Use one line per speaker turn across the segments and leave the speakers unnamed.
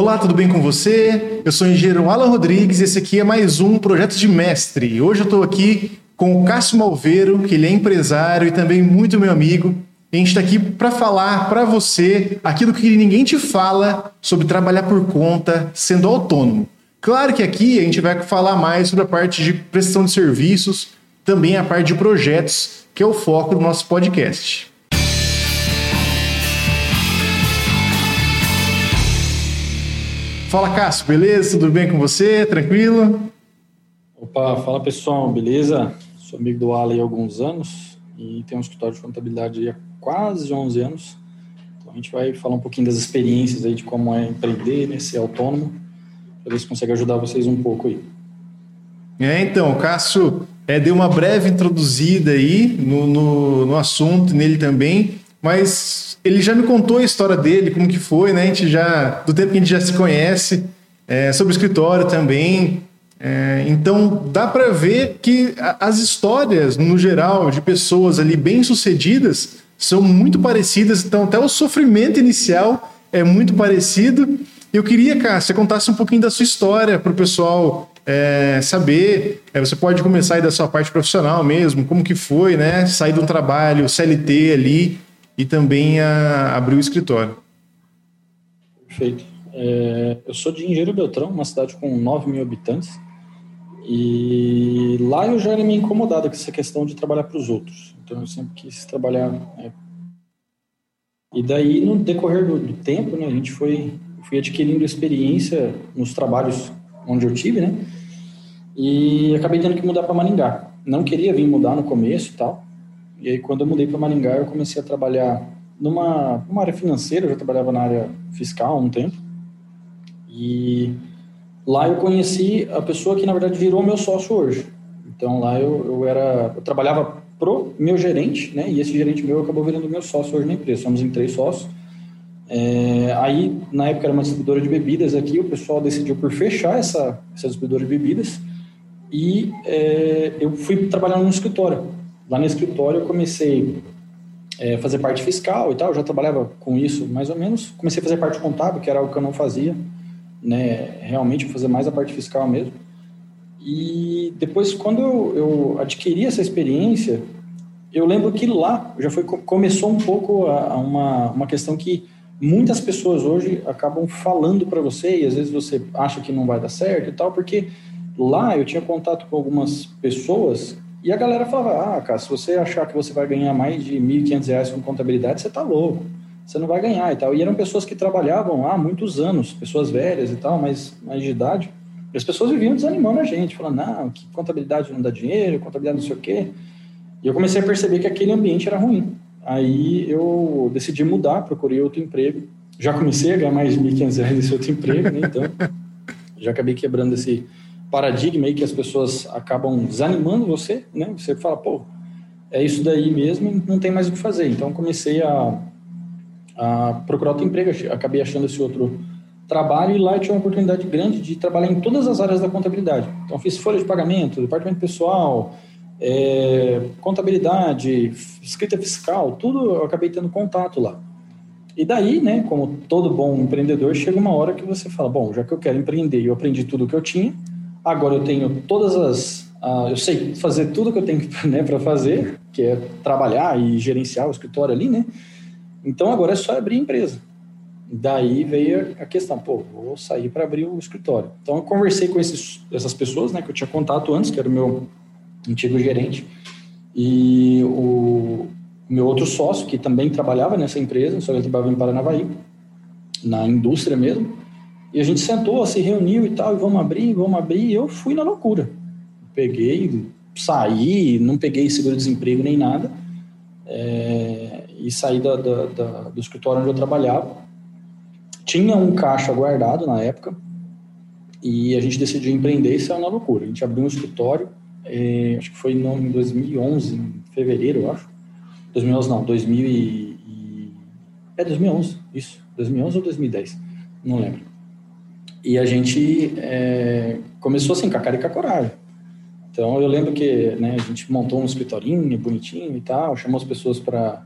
Olá, tudo bem com você? Eu sou o engenheiro Alan Rodrigues e esse aqui é mais um Projeto de Mestre. Hoje eu estou aqui com o Cássio Malveiro, que ele é empresário e também muito meu amigo. A gente está aqui para falar para você aquilo que ninguém te fala sobre trabalhar por conta, sendo autônomo. Claro que aqui a gente vai falar mais sobre a parte de prestação de serviços, também a parte de projetos, que é o foco do nosso podcast. Fala, Cássio, beleza? Tudo bem com você? Tranquilo?
Opa, fala pessoal, beleza? Sou amigo do Alan há alguns anos e tenho um escritório de contabilidade há quase 11 anos. Então a gente vai falar um pouquinho das experiências aí de como é empreender, né, ser autônomo, para ver se consegue ajudar vocês um pouco aí.
É, então, o Cássio é, deu uma breve introduzida aí no, no, no assunto, nele também, mas ele já me contou a história dele, como que foi, né? A gente já, do tempo que a gente já se conhece, é, sobre o escritório também. É, então dá para ver que as histórias, no geral, de pessoas ali bem sucedidas são muito parecidas. Então até o sofrimento inicial é muito parecido. Eu queria, cara, você contasse um pouquinho da sua história para o pessoal é, saber. É, você pode começar aí da sua parte profissional mesmo, como que foi, né? Sair de um trabalho CLT ali e também a, abrir o escritório.
Perfeito. É, eu sou de Engenheiro Beltrão, uma cidade com 9 mil habitantes. E lá eu já era meio incomodado com essa questão de trabalhar para os outros. Então eu sempre quis trabalhar. É. E daí, no decorrer do, do tempo, né, a gente foi fui adquirindo experiência nos trabalhos onde eu tive, né? E acabei tendo que mudar para Maringá. Não queria vir mudar no começo e tal, e aí, quando eu mudei para Maringá, eu comecei a trabalhar numa, numa área financeira, eu já trabalhava na área fiscal há um tempo. E lá eu conheci a pessoa que, na verdade, virou meu sócio hoje. Então, lá eu, eu era... Eu trabalhava pro meu gerente, né? E esse gerente meu acabou virando meu sócio hoje na empresa. Somos em três sócios. É, aí, na época, era uma distribuidora de bebidas aqui. O pessoal decidiu por fechar essa, essa distribuidora de bebidas. E é, eu fui trabalhar no escritório. Lá no escritório eu comecei a é, fazer parte fiscal e tal, eu já trabalhava com isso mais ou menos. Comecei a fazer parte contábil, que era algo que eu não fazia, né? Realmente fazer mais a parte fiscal mesmo. E depois, quando eu, eu adquiri essa experiência, eu lembro que lá já foi começou um pouco a, a uma, uma questão que muitas pessoas hoje acabam falando para você e às vezes você acha que não vai dar certo e tal, porque lá eu tinha contato com algumas pessoas e a galera falava, ah, cara, se você achar que você vai ganhar mais de R$ 1.500 com contabilidade, você tá louco, você não vai ganhar e tal. E eram pessoas que trabalhavam há muitos anos, pessoas velhas e tal, mas mais de idade. E as pessoas viviam desanimando a gente, falando, não, que contabilidade não dá dinheiro, contabilidade não sei o quê. E eu comecei a perceber que aquele ambiente era ruim. Aí eu decidi mudar, procurei outro emprego. Já comecei a ganhar mais de R$ 1.500 nesse outro emprego, né? então já acabei quebrando esse, paradigma aí que as pessoas acabam desanimando você, né? Você fala, pô, é isso daí mesmo, não tem mais o que fazer. Então comecei a, a procurar outro emprego, acabei achando esse outro trabalho e lá tinha uma oportunidade grande de trabalhar em todas as áreas da contabilidade. Então fiz folha de pagamento, departamento pessoal, é, contabilidade, escrita fiscal, tudo eu acabei tendo contato lá. E daí, né, como todo bom empreendedor, chega uma hora que você fala, bom, já que eu quero empreender eu aprendi tudo o que eu tinha, Agora eu tenho todas as. Uh, eu sei fazer tudo que eu tenho né, para fazer, que é trabalhar e gerenciar o escritório ali, né? Então agora é só abrir a empresa. Daí veio a questão, pô, vou sair para abrir o escritório. Então eu conversei com esses, essas pessoas, né, que eu tinha contato antes, que era o meu antigo gerente, e o meu outro sócio, que também trabalhava nessa empresa, só que ele trabalhava em Paranavaí, na indústria mesmo. E a gente sentou, se reuniu e tal, e vamos abrir, vamos abrir, e eu fui na loucura. Peguei, saí, não peguei seguro-desemprego nem nada, é, e saí da, da, da, do escritório onde eu trabalhava. Tinha um caixa guardado na época, e a gente decidiu empreender e saiu na loucura. A gente abriu um escritório, é, acho que foi no, em 2011, em fevereiro, eu acho. 2011 não, 2000 e, e, é 2011, isso, 2011 ou 2010, não lembro. E a gente é, começou assim, com a cara e com a coragem. Então, eu lembro que né, a gente montou um escritorinho bonitinho e tal, chamou as pessoas para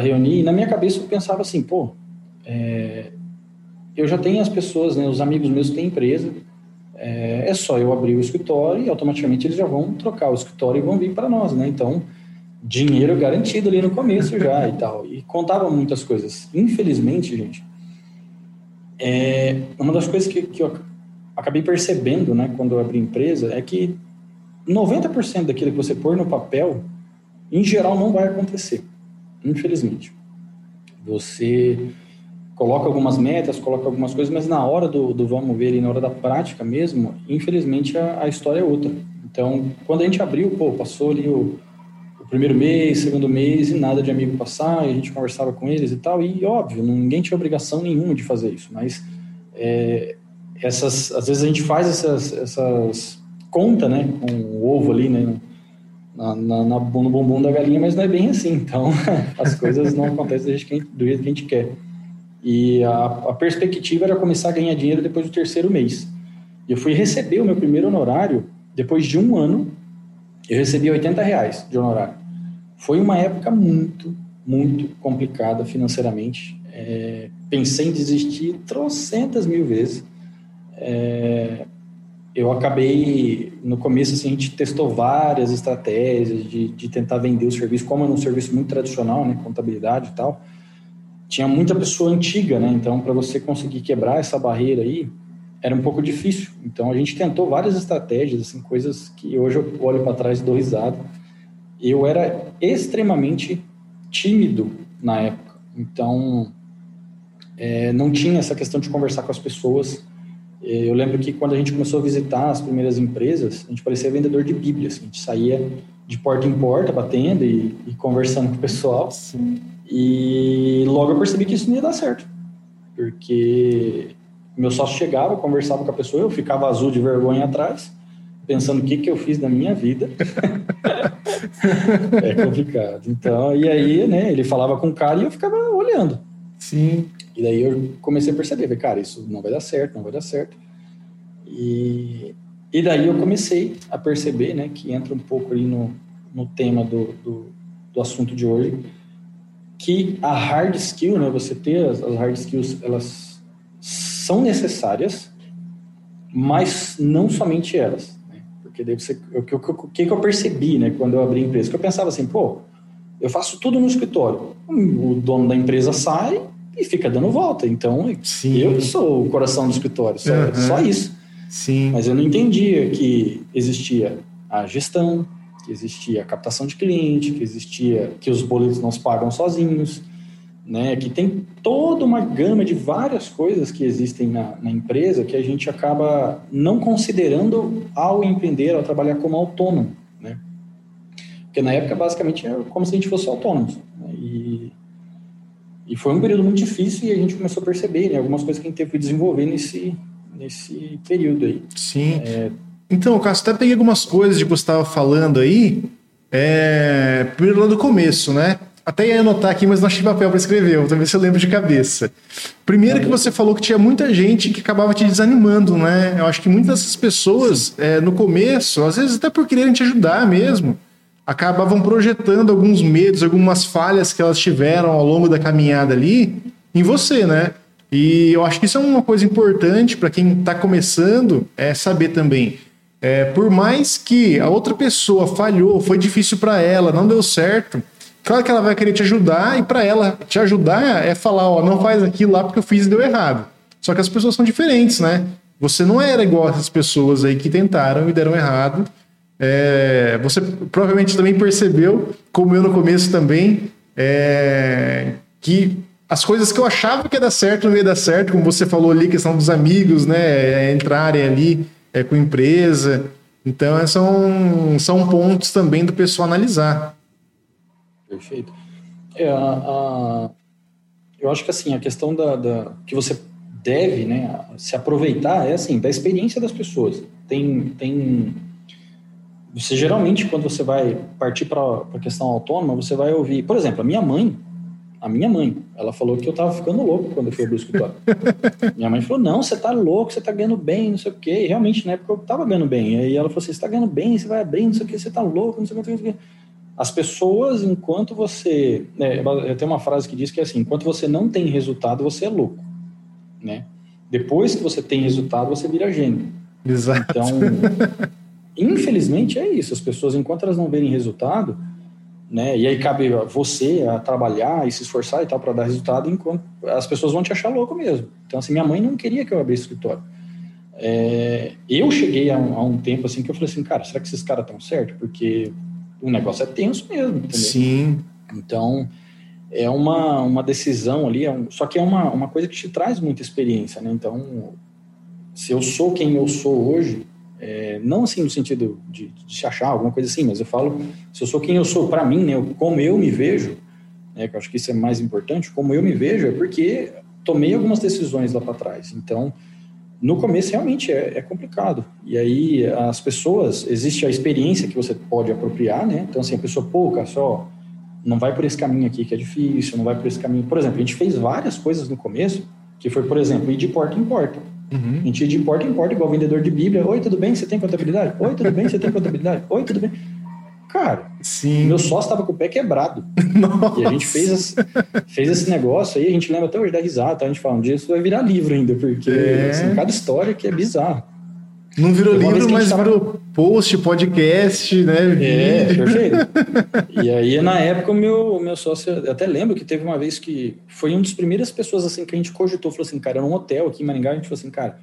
reunir. E na minha cabeça eu pensava assim, pô, é, eu já tenho as pessoas, né, os amigos meus que têm empresa, é, é, só eu abrir o escritório e automaticamente eles já vão trocar o escritório e vão vir para nós, né? Então, dinheiro garantido ali no começo já e tal. E contava muitas coisas. Infelizmente, gente, é, uma das coisas que, que eu acabei percebendo, né, quando eu abri empresa, é que 90% daquilo que você pôr no papel, em geral, não vai acontecer. Infelizmente. Você coloca algumas metas, coloca algumas coisas, mas na hora do, do vamos ver e na hora da prática mesmo, infelizmente a, a, história é outra. Então, quando a gente abriu, pô, passou ali o, primeiro mês, segundo mês e nada de amigo passar, e a gente conversava com eles e tal, e óbvio, ninguém tinha obrigação nenhuma de fazer isso, mas é, essas, às vezes a gente faz essas, essas né, com o ovo ali, né, na, na, na, no bumbum da galinha, mas não é bem assim. Então, as coisas não acontecem do jeito que a gente quer. E a, a, perspectiva era começar a ganhar dinheiro depois do terceiro mês. E eu fui receber o meu primeiro honorário depois de um ano. Eu recebi 80 reais de honorário. Foi uma época muito, muito complicada financeiramente. É, pensei em desistir trocentas mil vezes. É, eu acabei, no começo, assim, a gente testou várias estratégias de, de tentar vender o serviço, como era um serviço muito tradicional, né, contabilidade e tal tinha muita pessoa antiga, né? Então, para você conseguir quebrar essa barreira aí, era um pouco difícil. Então, a gente tentou várias estratégias, assim, coisas que hoje eu olho para trás e dou risada. Eu era extremamente tímido na época. Então, é, não tinha essa questão de conversar com as pessoas. É, eu lembro que quando a gente começou a visitar as primeiras empresas, a gente parecia vendedor de Bíblia. Assim, a gente saía de porta em porta, batendo e, e conversando com o pessoal. Sim. E logo eu percebi que isso não ia dar certo. Porque meu sócio chegava, conversava com a pessoa, eu ficava azul de vergonha atrás, pensando o que, que eu fiz na minha vida. é complicado. Então, e aí, né, ele falava com o cara e eu ficava olhando.
Sim.
E daí eu comecei a perceber, cara, isso não vai dar certo, não vai dar certo. E, e daí eu comecei a perceber, né, que entra um pouco ali no, no tema do, do, do assunto de hoje, que a hard skill, né, você ter as, as hard skills, elas são necessárias, mas não somente elas. Porque daí você, o que, o que eu percebi, né, quando eu abri a empresa, que eu pensava assim, pô, eu faço tudo no escritório. O dono da empresa sai e fica dando volta. Então, Sim. eu sou o coração do escritório, só, uhum. só isso.
Sim.
Mas eu não entendia que existia a gestão, que existia a captação de cliente, que existia que os boletos não se pagam sozinhos, né? Que tem toda uma gama de várias coisas que existem na, na empresa que a gente acaba não considerando ao empreender, ao trabalhar como autônomo, né? Porque na época basicamente era como se a gente fosse autônomo. Né? E, e foi um período muito difícil e a gente começou a perceber né, algumas coisas que a gente teve que desenvolver nesse, nesse período aí.
Sim. É, então, Cássio, até peguei algumas coisas de que você estava falando aí. É... Primeiro lá do começo, né? Até ia anotar aqui, mas não achei papel para escrever. Vou ver se eu lembro de cabeça. Primeiro que você falou que tinha muita gente que acabava te desanimando, né? Eu acho que muitas dessas pessoas, é, no começo, às vezes até por quererem te ajudar mesmo, acabavam projetando alguns medos, algumas falhas que elas tiveram ao longo da caminhada ali em você, né? E eu acho que isso é uma coisa importante para quem está começando, é saber também é, por mais que a outra pessoa falhou, foi difícil para ela, não deu certo, claro que ela vai querer te ajudar e para ela te ajudar é falar, ó, não faz aquilo lá porque eu fiz e deu errado. Só que as pessoas são diferentes, né? Você não era igual essas pessoas aí que tentaram e deram errado. É, você provavelmente também percebeu, como eu no começo também, é, que as coisas que eu achava que ia dar certo não ia dar certo, como você falou ali, questão dos amigos, né? Entrarem ali é, com empresa. Então, é, são, são pontos também do pessoal analisar.
Perfeito. É, a, a, eu acho que assim, a questão da, da, que você deve né, se aproveitar é assim, da experiência das pessoas. Tem, tem você geralmente, quando você vai partir para a questão autônoma, você vai ouvir, por exemplo, a minha mãe, a minha mãe, ela falou que eu tava ficando louco quando eu fui abrir o escritório. minha mãe falou: Não, você tá louco, você tá ganhando bem, não sei o quê. E realmente, na época eu tava ganhando bem. E aí ela falou assim: Você tá ganhando bem, você vai abrir, não sei o quê, você tá louco, não sei o quê. As pessoas, enquanto você. Né, tem uma frase que diz que é assim: enquanto você não tem resultado, você é louco. Né? Depois que você tem resultado, você vira gênio.
Exato.
Então, infelizmente é isso. As pessoas, enquanto elas não verem resultado, né? E aí cabe você a trabalhar e se esforçar e tal para dar resultado, enquanto as pessoas vão te achar louco mesmo. Então, assim, minha mãe não queria que eu abrisse escritório. É, eu cheguei a um, a um, tempo assim que eu falei assim, cara, será que esses caras estão certo? Porque o negócio é tenso mesmo, entendeu?
Sim.
Então, é uma, uma decisão ali, é um, só que é uma, uma coisa que te traz muita experiência, né? Então, se eu sou quem eu sou hoje, é, não assim no sentido de, de, se achar, alguma coisa assim, mas eu falo, se eu sou quem eu sou para mim, né, como eu me vejo, né, que eu acho que isso é mais importante, como eu me vejo, é porque tomei algumas decisões lá para trás. Então, no começo realmente é, é, complicado. E aí as pessoas, existe a experiência que você pode apropriar, né? Então, assim, a pessoa, pô, cara, só não vai por esse caminho aqui que é difícil, não vai por esse caminho. Por exemplo, a gente fez várias coisas no começo, que foi, por exemplo, ir de porta em porta. Uhum. A gente ia de porta em porta, igual vendedor de Bíblia. Oi, tudo bem? Você tem contabilidade? Oi, tudo bem? Você tem contabilidade? Oi, tudo bem? Cara,
Sim.
meu sócio estava com o pé quebrado.
Nossa.
E a gente fez, esse, fez esse negócio aí, a gente lembra até hoje da risada, tá? a gente fala, um dia isso vai virar livro ainda, porque é. assim, cada história que é bizarra.
Não virou livro, mas tava... virou post, podcast, né?
É, perfeito. e aí, na época, o meu, meu sócio, eu até lembro que teve uma vez que foi uma das primeiras pessoas assim que a gente cogitou, falou assim, cara, era um hotel aqui em Maringá, a gente falou assim, cara,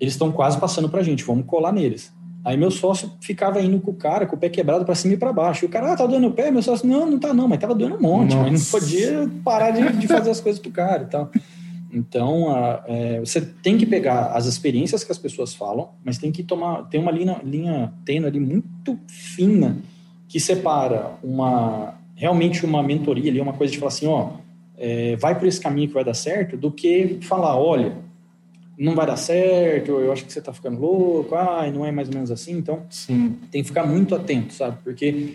eles estão quase passando pra gente, vamos colar neles. Aí meu sócio ficava indo com o cara, com o pé quebrado para cima e para baixo. E o cara, ah, tá doendo o pé? Meu sócio, não, não tá não, mas tava doendo um monte. Nossa. Mas não podia parar de, de fazer as coisas pro cara e tal. Então, a, é, você tem que pegar as experiências que as pessoas falam, mas tem que tomar, tem uma linha, linha tênue ali muito fina que separa uma, realmente uma mentoria ali, uma coisa de falar assim, ó, é, vai por esse caminho que vai dar certo, do que falar, olha, não vai dar certo, eu acho que você está ficando louco, ai, não é mais ou menos assim. Então,
Sim.
tem que ficar muito atento, sabe? Porque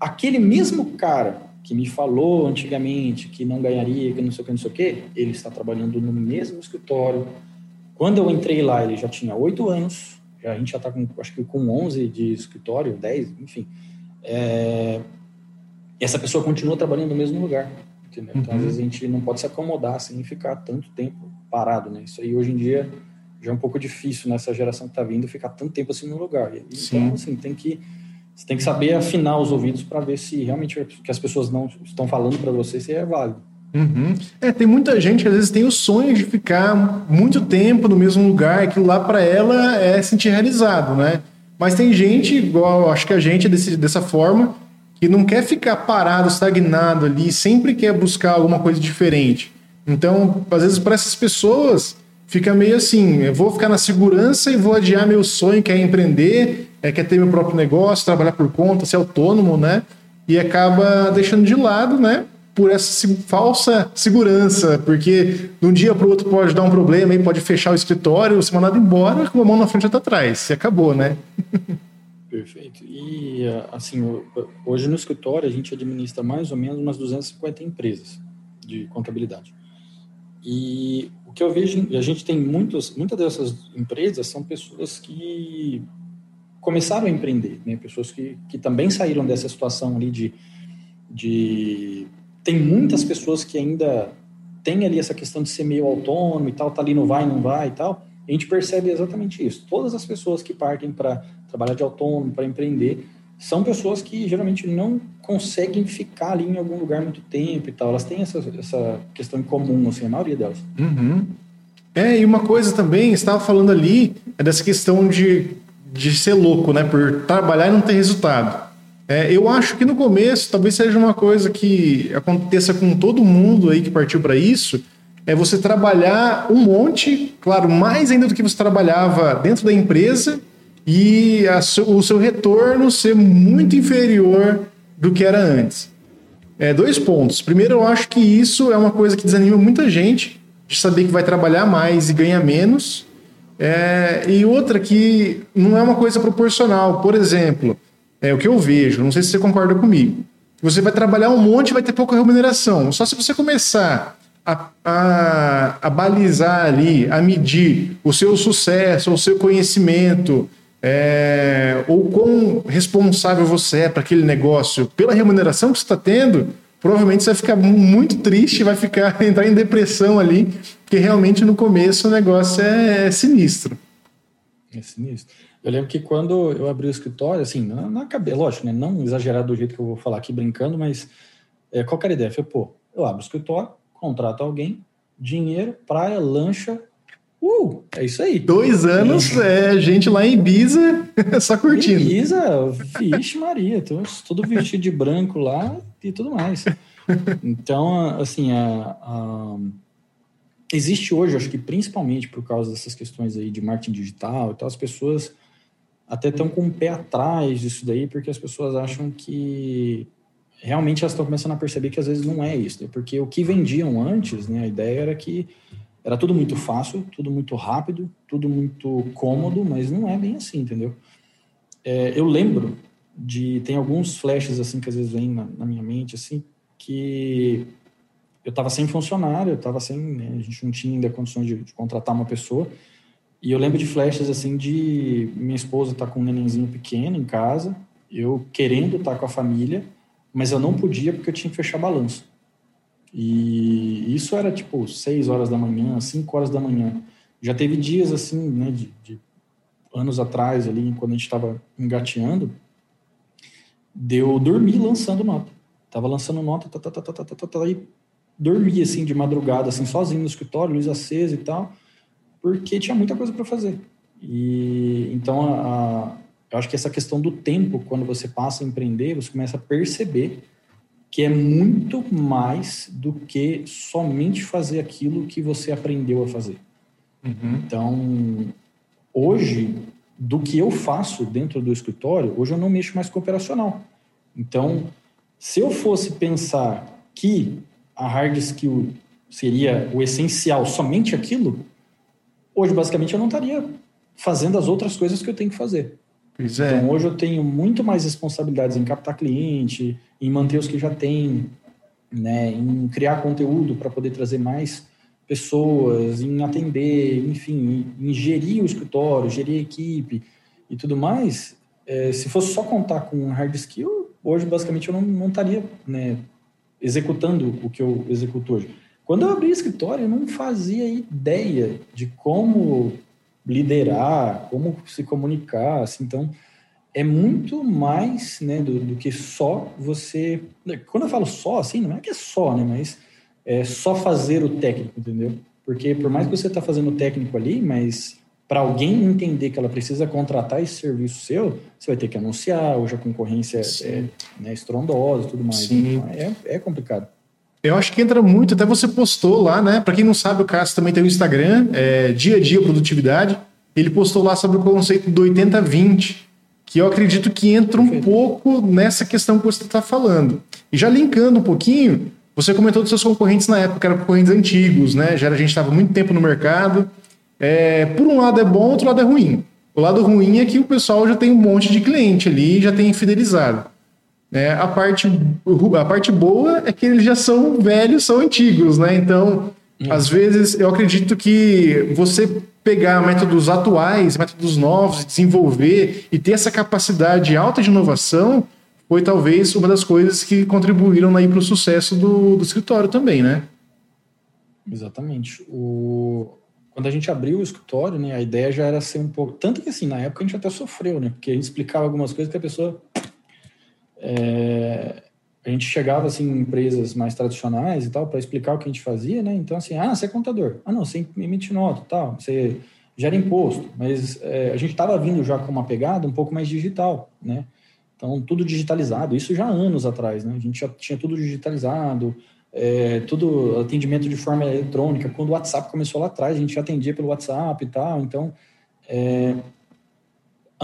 aquele mesmo cara que me falou antigamente que não ganharia, que não sei o que, não sei o que, ele está trabalhando no mesmo escritório. Quando eu entrei lá, ele já tinha oito anos, a gente já está com, acho que com 11 de escritório, 10, enfim. É, essa pessoa continua trabalhando no mesmo lugar, entendeu? Então, uhum. às vezes, a gente não pode se acomodar assim e ficar tanto tempo parado, né? Isso aí hoje em dia já é um pouco difícil nessa geração que está vindo ficar tanto tempo assim no lugar. Então, Sim. assim, tem que você tem que saber afinar os ouvidos para ver se realmente o que as pessoas não estão falando para você se é válido.
Uhum. É, tem muita gente que às vezes tem o sonho de ficar muito tempo no mesmo lugar, aquilo lá para ela é sentir realizado, né? Mas tem gente, igual acho que a gente é desse, dessa forma, que não quer ficar parado, estagnado ali, sempre quer buscar alguma coisa diferente. Então, às vezes, para essas pessoas, fica meio assim: eu vou ficar na segurança e vou adiar meu sonho, que é empreender, é, quer ter meu próprio negócio, trabalhar por conta, ser autônomo, né? E acaba deixando de lado, né? Por essa falsa segurança, porque de um dia para o outro pode dar um problema e pode fechar o escritório, ser mandado embora com a mão na frente e atrás. E acabou, né?
Perfeito. E, assim, hoje no escritório a gente administra mais ou menos umas 250 empresas de contabilidade. E o que eu vejo, a gente tem muitos, muitas dessas empresas são pessoas que começaram a empreender, né? Pessoas que, que também saíram dessa situação ali de, de tem muitas pessoas que ainda têm ali essa questão de ser meio autônomo e tal, tá ali no vai, não vai e tal. A gente percebe exatamente isso. Todas as pessoas que partem para trabalhar de autônomo, para empreender, são pessoas que geralmente não conseguem ficar ali em algum lugar muito tempo e tal. Elas têm essa, essa questão em comum, assim, a maioria delas.
Uhum. É, e uma coisa também, estava falando ali, é dessa questão de, de ser louco, né? Por trabalhar e não ter resultado. É, eu acho que no começo talvez seja uma coisa que aconteça com todo mundo aí que partiu para isso, é você trabalhar um monte, claro, mais ainda do que você trabalhava dentro da empresa, e a, o seu retorno ser muito inferior do que era antes. É, dois pontos. Primeiro, eu acho que isso é uma coisa que desanima muita gente de saber que vai trabalhar mais e ganhar menos. É, e outra que não é uma coisa proporcional. Por exemplo, é o que eu vejo, não sei se você concorda comigo. Você vai trabalhar um monte e vai ter pouca remuneração. Só se você começar a, a, a balizar ali, a medir o seu sucesso, o seu conhecimento, é, ou quão responsável você é para aquele negócio pela remuneração que você está tendo, provavelmente você vai ficar muito triste, vai ficar entrar em depressão ali, porque realmente no começo o negócio é, é sinistro.
É sinistro. Eu lembro que quando eu abri o escritório, assim, na, na cabeça, lógico, né? Não exagerado do jeito que eu vou falar aqui brincando, mas é, qual era a ideia? Falei, pô, eu abro o escritório, contrato alguém, dinheiro, praia, lancha, uh, é isso aí.
Dois anos, é, gente lá em Ibiza, só curtindo.
Ibiza, vixe Maria, tô, tudo vestido de branco lá e tudo mais. Então, assim, a, a, existe hoje, acho que principalmente por causa dessas questões aí de marketing digital e tal, as pessoas até estão com o um pé atrás disso daí, porque as pessoas acham que realmente elas estão começando a perceber que às vezes não é isso, né? porque o que vendiam antes, né, a ideia era que era tudo muito fácil, tudo muito rápido, tudo muito cômodo, mas não é bem assim, entendeu? É, eu lembro de tem alguns flashes assim que às vezes vêm na, na minha mente assim que eu estava sem funcionário, eu estava sem, né, a gente não tinha ainda condições de, de contratar uma pessoa e eu lembro de flashes assim de minha esposa tá com um nenenzinho pequeno em casa, eu querendo estar tá com a família, mas eu não podia porque eu tinha que fechar balanço. E isso era tipo 6 horas da manhã, 5 horas da manhã. Já teve dias assim, né, de, de anos atrás, ali, quando a gente estava engateando, de dormir lançando nota. Tava lançando nota, tá, tá, tá, tá, tá, tá, tá, tá e dormia assim de madrugada, assim, sozinho no escritório, luz acesa e tal, porque tinha muita coisa para fazer. E então a, a, eu acho que essa questão do tempo, quando você passa a empreender, você começa a perceber que é muito mais do que somente fazer aquilo que você aprendeu a fazer. Uhum. Então, hoje, do que eu faço dentro do escritório, hoje eu não mexo mais com operacional. Então, se eu fosse pensar que a hard skill seria o essencial, somente aquilo, hoje basicamente eu não estaria fazendo as outras coisas que eu tenho que fazer. É. Então hoje eu tenho muito mais responsabilidades em captar cliente, em manter os que já tem, né, em criar conteúdo para poder trazer mais pessoas, em atender, enfim, em gerir o escritório, gerir a equipe e tudo mais. É, se fosse só contar com hard skill, hoje basicamente eu não, estaria né, executando o que eu executo hoje. Quando eu abri escritório, eu não fazia ideia de como liderar, como se comunicar. Assim, então, é muito mais né, do, do, que só você. Quando eu falo só, assim, não é que é só, né? Mas é só fazer o técnico, entendeu? Porque por mais que você está fazendo o técnico ali, mas para alguém entender que ela precisa contratar esse serviço seu, você vai ter que anunciar, hoje a concorrência é né, estrondosa e tudo mais. Sim. Então, é, é complicado.
Eu acho que entra muito, até você postou lá, né? Para quem não sabe, o Cássio também tem o Instagram, é, Dia a Dia Produtividade. Ele postou lá sobre o conceito do 80-20, que eu acredito que entra um Perfeito. pouco nessa questão que você está falando. E já linkando um pouquinho, você comentou dos seus concorrentes na época, que eram concorrentes antigos, né? Já a gente estava muito tempo no mercado. É, por um lado é bom, outro lado é ruim. O lado ruim é que o pessoal já tem um monte de cliente ali, já tem fidelizado. É, a, parte, a parte boa é que eles já são velhos, são antigos, né? Então, hum. às vezes, eu acredito que você pegar métodos atuais, métodos novos, desenvolver e ter essa capacidade alta de inovação foi talvez uma das coisas que contribuíram para o sucesso do, do escritório também, né?
Exatamente. O... Quando a gente abriu o escritório, né, a ideia já era ser um pouco. Tanto que assim, na época a gente até sofreu, né? Porque a gente explicava algumas coisas que a pessoa é, a gente chegava assim em empresas mais tradicionais e tal para explicar o que a gente fazia, né? Então assim, ah, você é contador, ah não, você emite nota, tal, você gera imposto, mas é, a gente estava vindo já com uma pegada um pouco mais digital, né? Então tudo digitalizado, isso já anos atrás, né? A gente já tinha tudo digitalizado, é, tudo atendimento de forma eletrônica. Quando o WhatsApp começou lá atrás, a gente já atendia pelo WhatsApp e tal. Então é,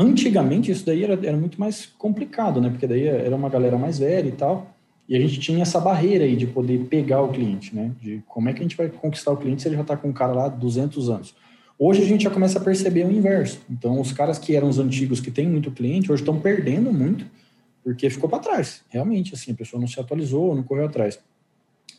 Antigamente isso daí era, era muito mais complicado, né? Porque daí era uma galera mais velha e tal. E a gente tinha essa barreira aí de poder pegar o cliente, né? De como é que a gente vai conquistar o cliente se ele já está com um cara lá 200 anos. Hoje a gente já começa a perceber o inverso. Então, os caras que eram os antigos, que têm muito cliente, hoje estão perdendo muito, porque ficou para trás. Realmente, assim, a pessoa não se atualizou, não correu atrás.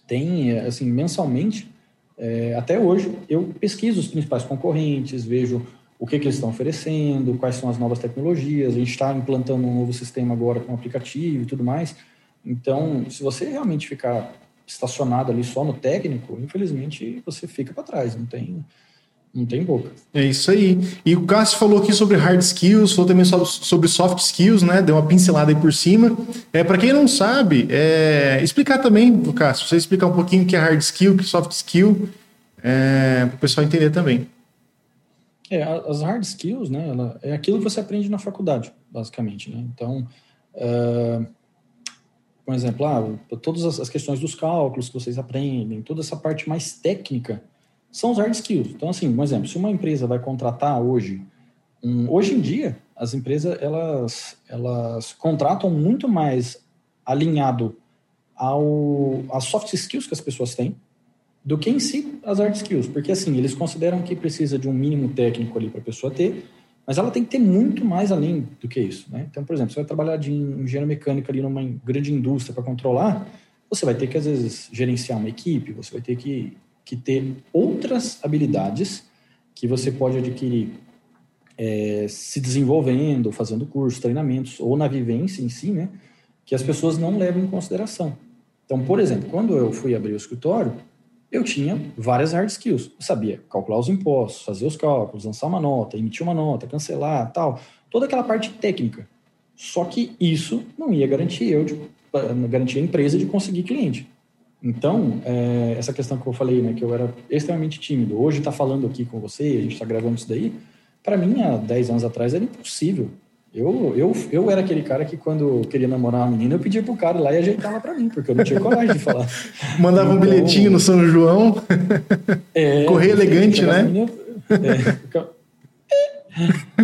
Tem, assim, mensalmente, é, até hoje, eu pesquiso os principais concorrentes, vejo o que, que eles estão oferecendo, quais são as novas tecnologias. A gente está implantando um novo sistema agora com aplicativo e tudo mais, Então, se você realmente ficar estacionado ali só no técnico, infelizmente você fica para trás, não tem não tem boca.
É isso aí. E o Cássio falou aqui sobre hard skills, falou também sobre soft skills, né? Deu uma pincelada aí por cima. É, para quem não sabe, é, explicar também, Cássio, você explicar um pouquinho o que é hard skill, o que é soft skill, é, para o pessoal entender também.
É, as hard skills, né? Ela, é aquilo que você aprende na faculdade, basicamente, né? Então, uh, por exemplo, ah, todas as questões dos cálculos que vocês aprendem, toda essa parte mais técnica são os hard skills. Então, assim, um exemplo, se uma empresa vai contratar hoje, um, hoje em dia, as empresas, elas, elas contratam muito mais alinhado ao, às soft skills que as pessoas têm, do que em si as hard skills. Porque, assim, eles consideram que precisa de um mínimo técnico ali para a pessoa ter, mas ela tem que ter muito mais além do que isso. Né? Então, por exemplo, você vai trabalhar de engenheiro mecânico ali numa grande indústria para controlar, você vai ter que, às vezes, gerenciar uma equipe, você vai ter que que ter outras habilidades que você pode adquirir é, se desenvolvendo, fazendo cursos, treinamentos, ou na vivência em si, né, que as pessoas não levam em consideração. Então, por exemplo, quando eu fui abrir o escritório, eu tinha várias hard skills. Eu sabia calcular os impostos, fazer os cálculos, lançar uma nota, emitir uma nota, cancelar, tal. Toda aquela parte técnica. Só que isso não ia garantir eu, de, garantir a empresa de conseguir cliente. Então, é, essa questão que eu falei, né, que eu era extremamente tímido, hoje está falando aqui com você, a gente está gravando isso daí, para mim, há 10 anos atrás, era impossível. Eu, eu, eu era aquele cara que, quando queria namorar uma menina, eu pedia pro cara lá e ajeitava para mim, porque eu não tinha coragem de falar.
Mandava então, um bilhetinho no São João. É, Correio elegante, né? Menina,
é,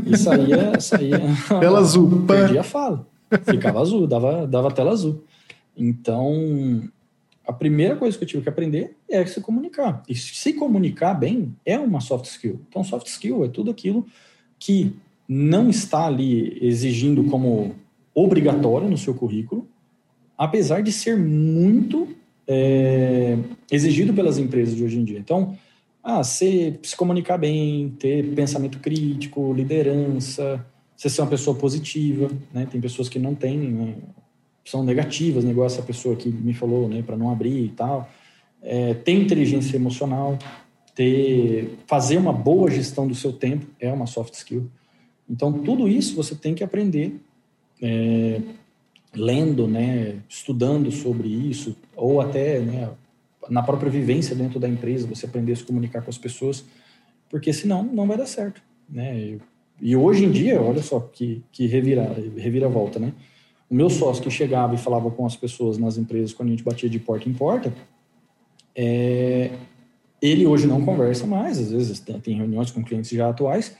e saía, saía.
Tela azul.
Perdia a fala. Ficava azul, dava, dava tela azul. Então, a primeira coisa que eu tive que aprender é se comunicar. E se comunicar bem é uma soft skill. Então, soft skill é tudo aquilo que não está ali exigindo como obrigatório no seu currículo, apesar de ser muito é, exigido pelas empresas de hoje em dia. Então, ah, ser, se comunicar bem, ter pensamento crítico, liderança, você ser uma pessoa positiva, né? Tem pessoas que não têm né? são negativas, negócio essa pessoa que me falou, né, para não abrir e tal. É, ter inteligência emocional, ter fazer uma boa gestão do seu tempo é uma soft skill. Então tudo isso você tem que aprender é, lendo, né, estudando sobre isso ou até né, na própria vivência dentro da empresa você aprender a se comunicar com as pessoas, porque senão não vai dar certo, né? E hoje em dia, olha só que que revira revira volta, né? O meu sócio que chegava e falava com as pessoas nas empresas quando a gente batia de porta em porta, é, ele hoje não conversa mais, às vezes tem reuniões com clientes já atuais,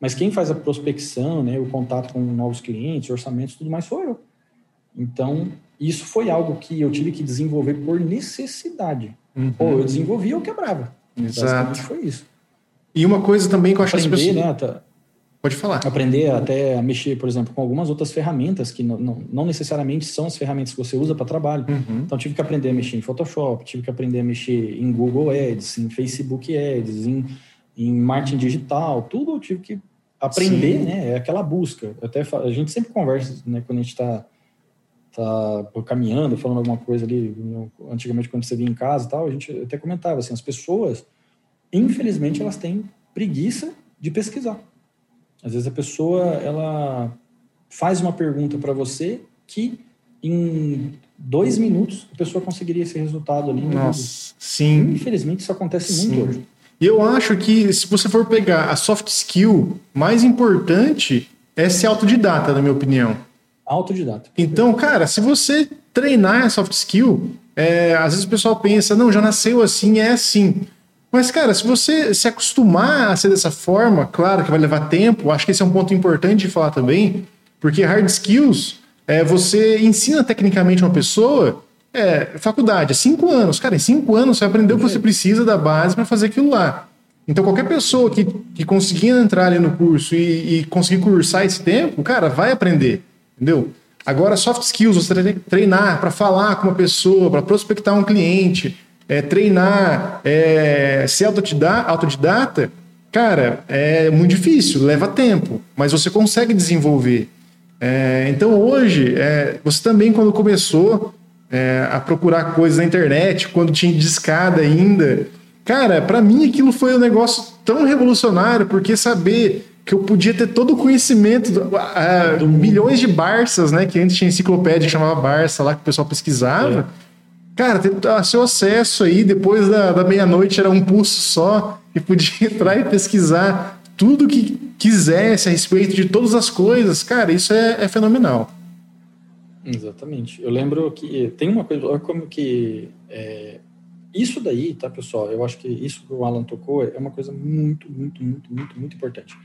mas quem faz a prospecção, né, o contato com novos clientes, orçamentos, tudo mais sou eu. Então, isso foi algo que eu tive que desenvolver por necessidade. Uhum. Ou eu desenvolvia ou quebrava.
Exato.
foi isso.
E uma coisa também que eu acho
Aprender,
que as
pessoas... Né, tá,
Pode falar.
Aprender até a mexer, por exemplo, com algumas outras ferramentas que não, não, não necessariamente são as ferramentas que você usa para trabalho. Uhum. Então, tive que aprender a mexer em Photoshop, tive que aprender a mexer em Google Ads, em Facebook Ads, em, em marketing digital, tudo eu tive que aprender, Sim. né? É aquela busca. Até a gente sempre conversa, né? Quando a gente está tá caminhando, falando alguma coisa ali, antigamente quando você vinha em casa e tal, a gente até comentava assim, as pessoas, infelizmente, elas têm preguiça de pesquisar. Às vezes a pessoa ela faz uma pergunta para você que em dois minutos a pessoa conseguiria esse resultado ali.
Nossa, sim.
Infelizmente isso acontece sim. muito hoje.
E eu acho que se você for pegar a soft skill mais importante é ser autodidata, na minha opinião.
Autodidata.
Então, cara, se você treinar a soft skill, é, às vezes o pessoal pensa, não, já nasceu assim, é assim. Mas, cara, se você se acostumar a ser dessa forma, claro que vai levar tempo, acho que esse é um ponto importante de falar também, porque hard skills, é, você ensina tecnicamente uma pessoa, é, faculdade, é cinco anos. Cara, em cinco anos você aprendeu o que você precisa da base para fazer aquilo lá. Então, qualquer pessoa que, que conseguir entrar ali no curso e, e conseguir cursar esse tempo, cara, vai aprender, entendeu? Agora, soft skills, você treinar para falar com uma pessoa, para prospectar um cliente, é, treinar, é, ser autodidata, autodidata, cara, é muito difícil, leva tempo, mas você consegue desenvolver. É, então hoje, é, você também quando começou, é, a procurar coisas na internet, quando tinha discada ainda. Cara, para mim aquilo foi um negócio tão revolucionário, porque saber que eu podia ter todo o conhecimento, uh, milhões de Barças, né? Que antes tinha enciclopédia que chamava Barça lá, que o pessoal pesquisava. É. Cara, ter seu acesso aí, depois da, da meia-noite era um pulso só, e podia entrar e pesquisar tudo que quisesse a respeito de todas as coisas. Cara, isso é, é fenomenal.
Exatamente. Eu lembro que tem uma coisa, como que é, isso daí, tá, pessoal? Eu acho que isso que o Alan tocou é uma coisa muito, muito, muito, muito, muito importante,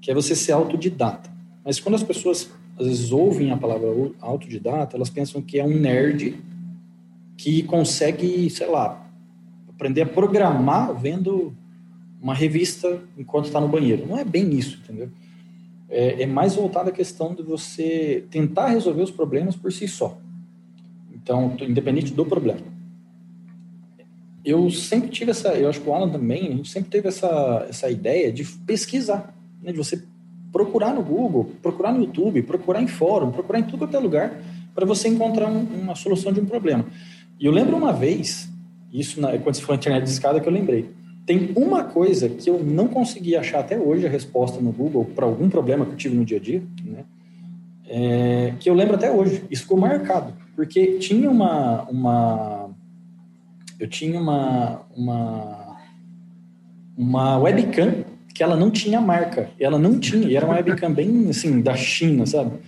que é você ser autodidata. Mas quando as pessoas às vezes ouvem a palavra autodidata, elas pensam que é um nerd que consegue, sei lá, aprender a programar vendo uma revista enquanto está no banheiro. Não é bem isso, entendeu? É, é mais voltada à questão de você tentar resolver os problemas por si só. Então, independente do problema. Eu sempre tive essa, eu acho que o Alan também, a gente sempre teve essa, essa ideia de pesquisar, né, de você procurar no Google, procurar no YouTube, procurar em fórum, procurar em tudo quanto é lugar para você encontrar um, uma solução de um problema. E eu lembro uma vez, isso na, quando você na internet de escada que eu lembrei, tem uma coisa que eu não consegui achar até hoje a resposta no Google para algum problema que eu tive no dia a dia, né? É, que eu lembro até hoje. Isso ficou marcado, porque tinha uma, uma eu tinha uma, uma, uma webcam que ela não tinha marca, ela não tinha, e era uma webcam bem assim da China, sabe?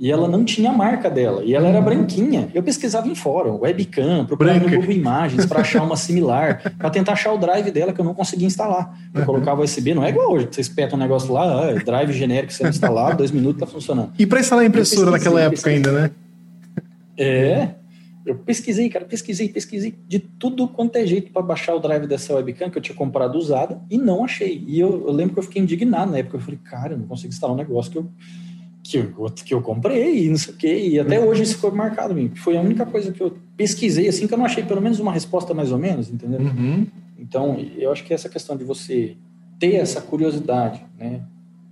E ela não tinha a marca dela. E ela era branquinha. Eu pesquisava em fórum, webcam, procurava no Google Imagens para achar uma similar, para tentar achar o drive dela que eu não conseguia instalar. Eu uhum. colocava USB, não é igual hoje, você espeta um negócio lá, ah, drive genérico sendo instalado, dois minutos tá funcionando.
E para instalar a impressora naquela época ainda, né?
É. Eu pesquisei, cara, pesquisei, pesquisei de tudo quanto é jeito para baixar o drive dessa webcam que eu tinha comprado usada e não achei. E eu, eu lembro que eu fiquei indignado na época. Eu falei, cara, eu não consigo instalar um negócio que eu que eu, que eu comprei, e não sei o quê, e até hoje isso ficou marcado mim. Foi a única coisa que eu pesquisei, assim, que eu não achei pelo menos uma resposta mais ou menos, entendeu? Uhum. Então, eu acho que essa questão de você ter essa curiosidade, né?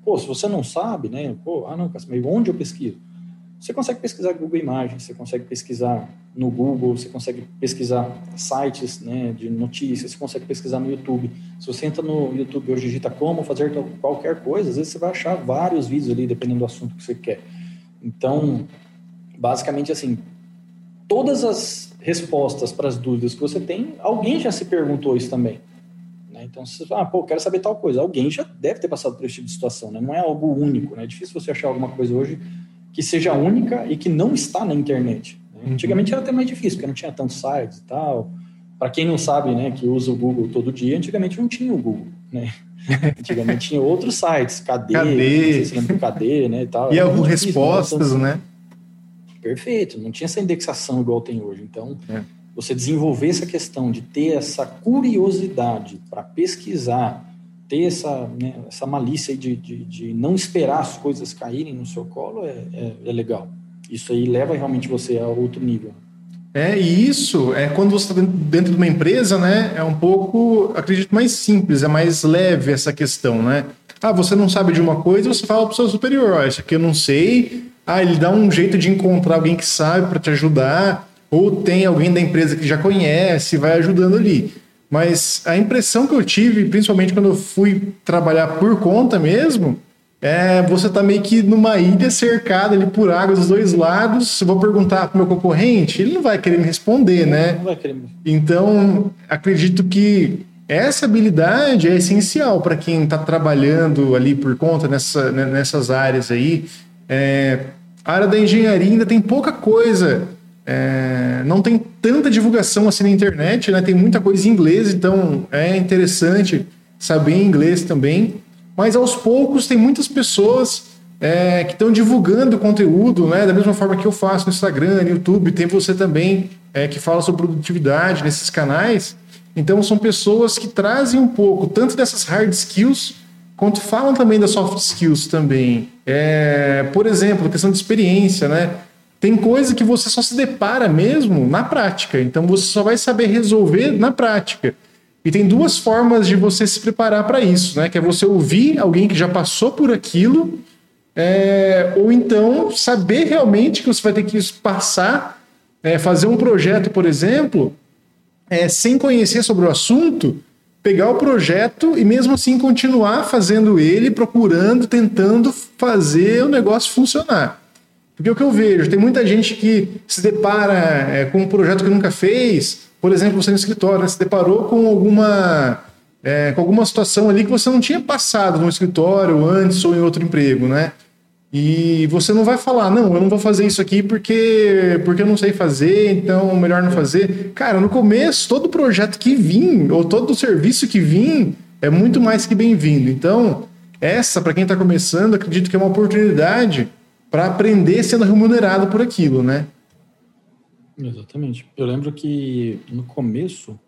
Pô, se você não sabe, né? Pô, ah, não, mas onde eu pesquiso? Você consegue pesquisar Google Imagens, você consegue pesquisar no Google, você consegue pesquisar sites né, de notícias, você consegue pesquisar no YouTube. Se você entra no YouTube hoje digita como fazer qualquer coisa, às vezes você vai achar vários vídeos ali, dependendo do assunto que você quer. Então, basicamente assim, todas as respostas para as dúvidas que você tem, alguém já se perguntou isso também. Né? Então, você fala, ah, pô, quero saber tal coisa. Alguém já deve ter passado por esse tipo de situação, né? não é algo único. Né? É difícil você achar alguma coisa hoje que seja única e que não está na internet. Né? Uhum. Antigamente era até mais difícil, porque não tinha tantos sites e tal. Para quem não sabe, né, que usa o Google todo dia, antigamente não tinha o Google, né? Antigamente tinha outros sites, KD,
KD.
Se lembra do KD, né, e tal.
E algumas respostas, né?
Perfeito, não tinha essa indexação igual tem hoje. Então, é. você desenvolver essa questão de ter essa curiosidade para pesquisar, ter essa, né, essa malícia de, de, de, não esperar as coisas caírem no seu colo é, é, é, legal. Isso aí leva realmente você a outro nível.
É, e isso é quando você está dentro de uma empresa, né? É um pouco, acredito, mais simples, é mais leve essa questão, né? Ah, você não sabe de uma coisa, você fala para o seu superior, ó, isso aqui eu não sei. Ah, ele dá um jeito de encontrar alguém que sabe para te ajudar, ou tem alguém da empresa que já conhece, vai ajudando ali. Mas a impressão que eu tive, principalmente quando eu fui trabalhar por conta mesmo, é você tá meio que numa ilha cercada ali por água dos dois lados. Se eu vou perguntar pro meu concorrente, ele não vai querer me responder, né? Não vai querer. Então, acredito que essa habilidade é essencial para quem está trabalhando ali por conta nessa, né, nessas áreas aí. É, a área da engenharia ainda tem pouca coisa é, não tem tanta divulgação assim na internet, né? Tem muita coisa em inglês, então é interessante saber inglês também. Mas aos poucos tem muitas pessoas é, que estão divulgando conteúdo, né? Da mesma forma que eu faço no Instagram, no YouTube, tem você também é, que fala sobre produtividade nesses canais. Então são pessoas que trazem um pouco tanto dessas hard skills quanto falam também das soft skills também. É, por exemplo, questão de experiência, né? Tem coisa que você só se depara mesmo na prática. Então você só vai saber resolver na prática. E tem duas formas de você se preparar para isso, né? Que é você ouvir alguém que já passou por aquilo, é, ou então saber realmente que você vai ter que passar é, fazer um projeto, por exemplo, é, sem conhecer sobre o assunto, pegar o projeto e mesmo assim continuar fazendo ele, procurando, tentando fazer o negócio funcionar. Porque o que eu vejo, tem muita gente que se depara é, com um projeto que nunca fez, por exemplo, você no escritório, né, se deparou com alguma, é, com alguma situação ali que você não tinha passado no escritório antes ou em outro emprego, né? E você não vai falar, não, eu não vou fazer isso aqui porque, porque eu não sei fazer, então melhor não fazer. Cara, no começo, todo projeto que vim, ou todo serviço que vim, é muito mais que bem-vindo. Então, essa, para quem está começando, acredito que é uma oportunidade para aprender sendo remunerado por aquilo, né?
Exatamente. Eu lembro que no começo,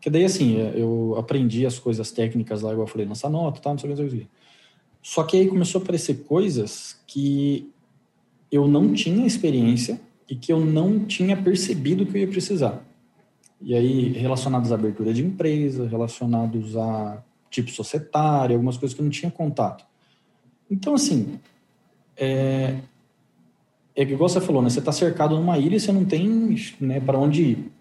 que daí assim, eu aprendi as coisas técnicas lá, igual eu falei, nossa nota, tá, não sei o que, não sei o que. Só que aí começou a aparecer coisas que eu não tinha experiência e que eu não tinha percebido que eu ia precisar. E aí, relacionados à abertura de empresa, relacionados a tipo societário, algumas coisas que eu não tinha contato. Então, assim, é, é igual você falou, né? Você está cercado numa ilha e você não tem né, para onde ir.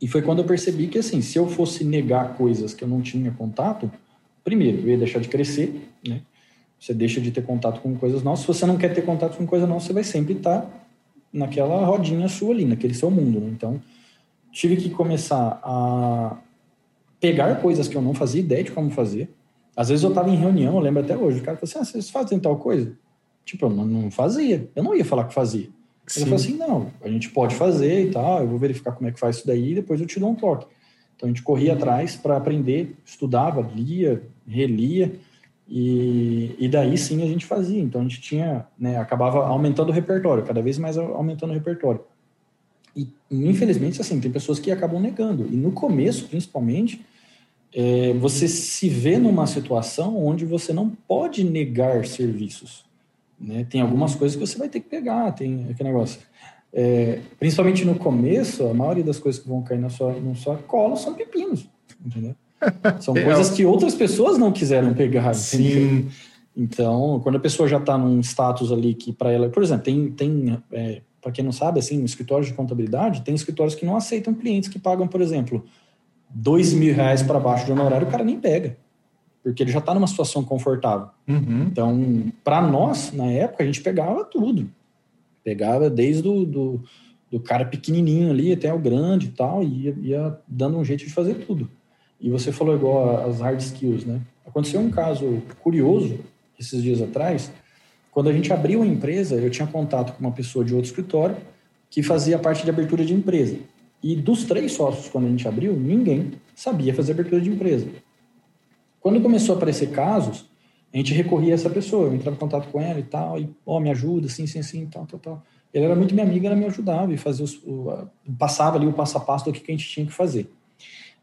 E foi quando eu percebi que, assim, se eu fosse negar coisas que eu não tinha contato, primeiro, eu ia deixar de crescer, né? Você deixa de ter contato com coisas novas. Se você não quer ter contato com coisas novas, você vai sempre estar naquela rodinha sua ali, naquele seu mundo. Né? Então, tive que começar a pegar coisas que eu não fazia ideia de como fazer. Às vezes eu estava em reunião, eu lembro até hoje, o cara falou assim, ah, vocês fazem tal coisa? Tipo, eu não fazia. Eu não ia falar que fazia. Ele falou assim, não, a gente pode fazer e tal, eu vou verificar como é que faz isso daí e depois eu te dou um toque. Então a gente corria atrás para aprender, estudava, lia, relia, e, e daí sim a gente fazia. Então a gente tinha, né, acabava aumentando o repertório, cada vez mais aumentando o repertório. E infelizmente, assim, tem pessoas que acabam negando. E no começo, principalmente, é, você se vê numa situação onde você não pode negar serviços. Né? Tem algumas coisas que você vai ter que pegar, tem aquele negócio. É, principalmente no começo, a maioria das coisas que vão cair na sua, na sua cola são pepinos, entendeu? São é, coisas que outras pessoas não quiseram pegar. Sim. Então, quando a pessoa já está num status ali que para ela, por exemplo, tem, tem é, para quem não sabe, assim, escritório de contabilidade, tem escritórios que não aceitam clientes que pagam, por exemplo, dois mil reais para baixo de honorário, o cara nem pega, porque ele já está numa situação confortável. Uhum. Então, para nós, na época, a gente pegava tudo. Pegava desde o do, do cara pequenininho ali até o grande e tal, e ia, ia dando um jeito de fazer tudo. E você falou igual as hard skills, né? Aconteceu um caso curioso esses dias atrás. Quando a gente abriu a empresa, eu tinha contato com uma pessoa de outro escritório que fazia parte de abertura de empresa. E dos três sócios, quando a gente abriu, ninguém sabia fazer abertura de empresa. Quando começou a aparecer casos, a gente recorria a essa pessoa, eu entrava em contato com ela e tal, e, ó, oh, me ajuda, assim, assim, assim, tal, tal, tal. Ele era muito minha amiga, ela me ajudava e fazia os, o, passava ali o passo a passo do que a gente tinha que fazer.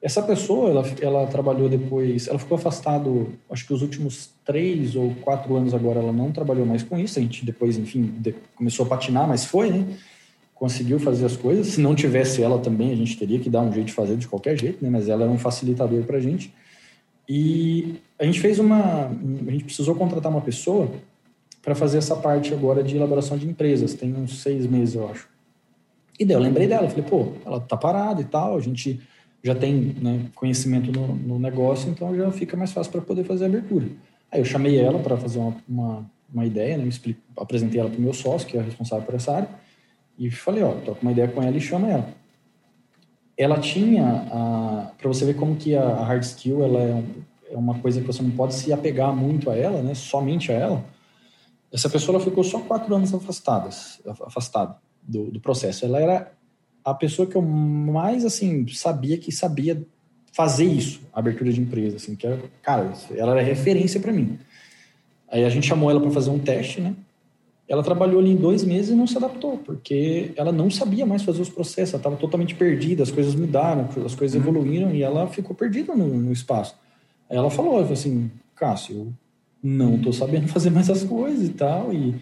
Essa pessoa, ela, ela trabalhou depois, ela ficou afastado, acho que os últimos três ou quatro anos agora, ela não trabalhou mais com isso. A gente depois, enfim, de, começou a patinar, mas foi, né? Conseguiu fazer as coisas. Se não tivesse ela também, a gente teria que dar um jeito de fazer de qualquer jeito, né? Mas ela era um facilitador para a gente. E a gente fez uma, a gente precisou contratar uma pessoa para fazer essa parte agora de elaboração de empresas. Tem uns seis meses, eu acho. E daí eu lembrei dela, falei, pô, ela tá parada e tal, a gente já tem né, conhecimento no, no, negócio, então já fica mais fácil para poder fazer a abertura. Aí eu chamei ela para fazer uma, uma, uma, ideia, né, explico, apresentei ela para o meu sócio, que é responsável por essa área, e falei, ó, toca uma ideia com ela e chama ela. Ela tinha, para você ver como que a, a hard skill ela é, é, uma coisa que você não pode se apegar muito a ela, né, somente a ela. Essa pessoa ela ficou só quatro anos afastada, afastada do, do processo. Ela era a pessoa que eu mais, assim, sabia que sabia fazer isso, abertura de empresa, assim, que era, cara, ela era referência para mim. Aí a gente chamou ela para fazer um teste, né? Ela trabalhou ali em dois meses e não se adaptou, porque ela não sabia mais fazer os processos, ela estava totalmente perdida, as coisas mudaram, as coisas uhum. evoluíram e ela ficou perdida no, no espaço. Aí ela falou, assim, Cássio, eu não estou sabendo fazer mais as coisas e tal, e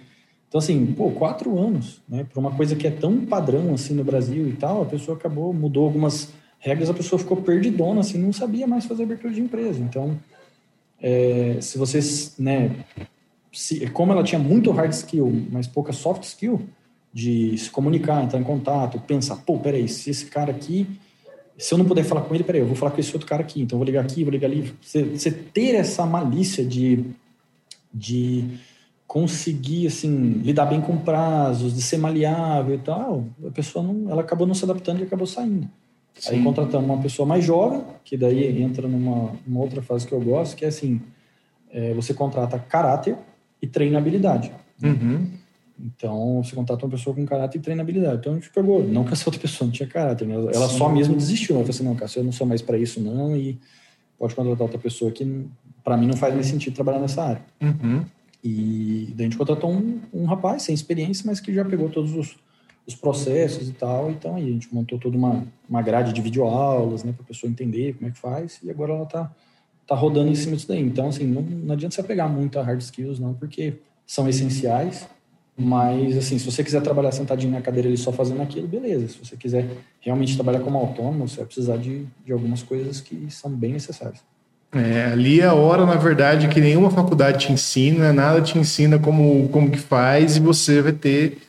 então, assim, pô, quatro anos, né? Para uma coisa que é tão padrão assim no Brasil e tal, a pessoa acabou, mudou algumas regras, a pessoa ficou perdidona, assim, não sabia mais fazer abertura de empresa. Então, é, se vocês, né, se, como ela tinha muito hard skill, mas pouca soft skill, de se comunicar, entrar em contato, pensar, pô, peraí, se esse cara aqui, se eu não puder falar com ele, peraí, eu vou falar com esse outro cara aqui, então vou ligar aqui, vou ligar ali. Você, você ter essa malícia de, de conseguir, assim, lidar bem com prazos, de ser maleável e tal, a pessoa não, ela acabou não se adaptando e acabou saindo. Sim. Aí contratamos uma pessoa mais jovem, que daí entra numa, numa outra fase que eu gosto, que é assim, é, você contrata caráter e treinabilidade.
Uhum.
Então, você contrata uma pessoa com caráter e treinabilidade. Então, a gente pegou, não que essa outra pessoa não tinha caráter, né? ela Sim. só mesmo desistiu. Ela falou assim, não, cara, eu não sou mais para isso não e pode contratar outra pessoa que, para mim, não faz mais sentido trabalhar nessa área.
Uhum.
E daí a gente contratou um, um rapaz sem experiência, mas que já pegou todos os, os processos e tal. Então, aí a gente montou toda uma, uma grade de videoaulas, né, para a pessoa entender como é que faz. E agora ela está tá rodando em cima disso daí. Então, assim, não, não adianta você pegar muito a hard skills, não, porque são essenciais. Mas, assim, se você quiser trabalhar sentadinho na cadeira ali só fazendo aquilo, beleza. Se você quiser realmente trabalhar como autônomo, você vai precisar de, de algumas coisas que são bem necessárias.
É, ali é a hora, na verdade, que nenhuma faculdade te ensina, nada te ensina como, como que faz e você vai ter,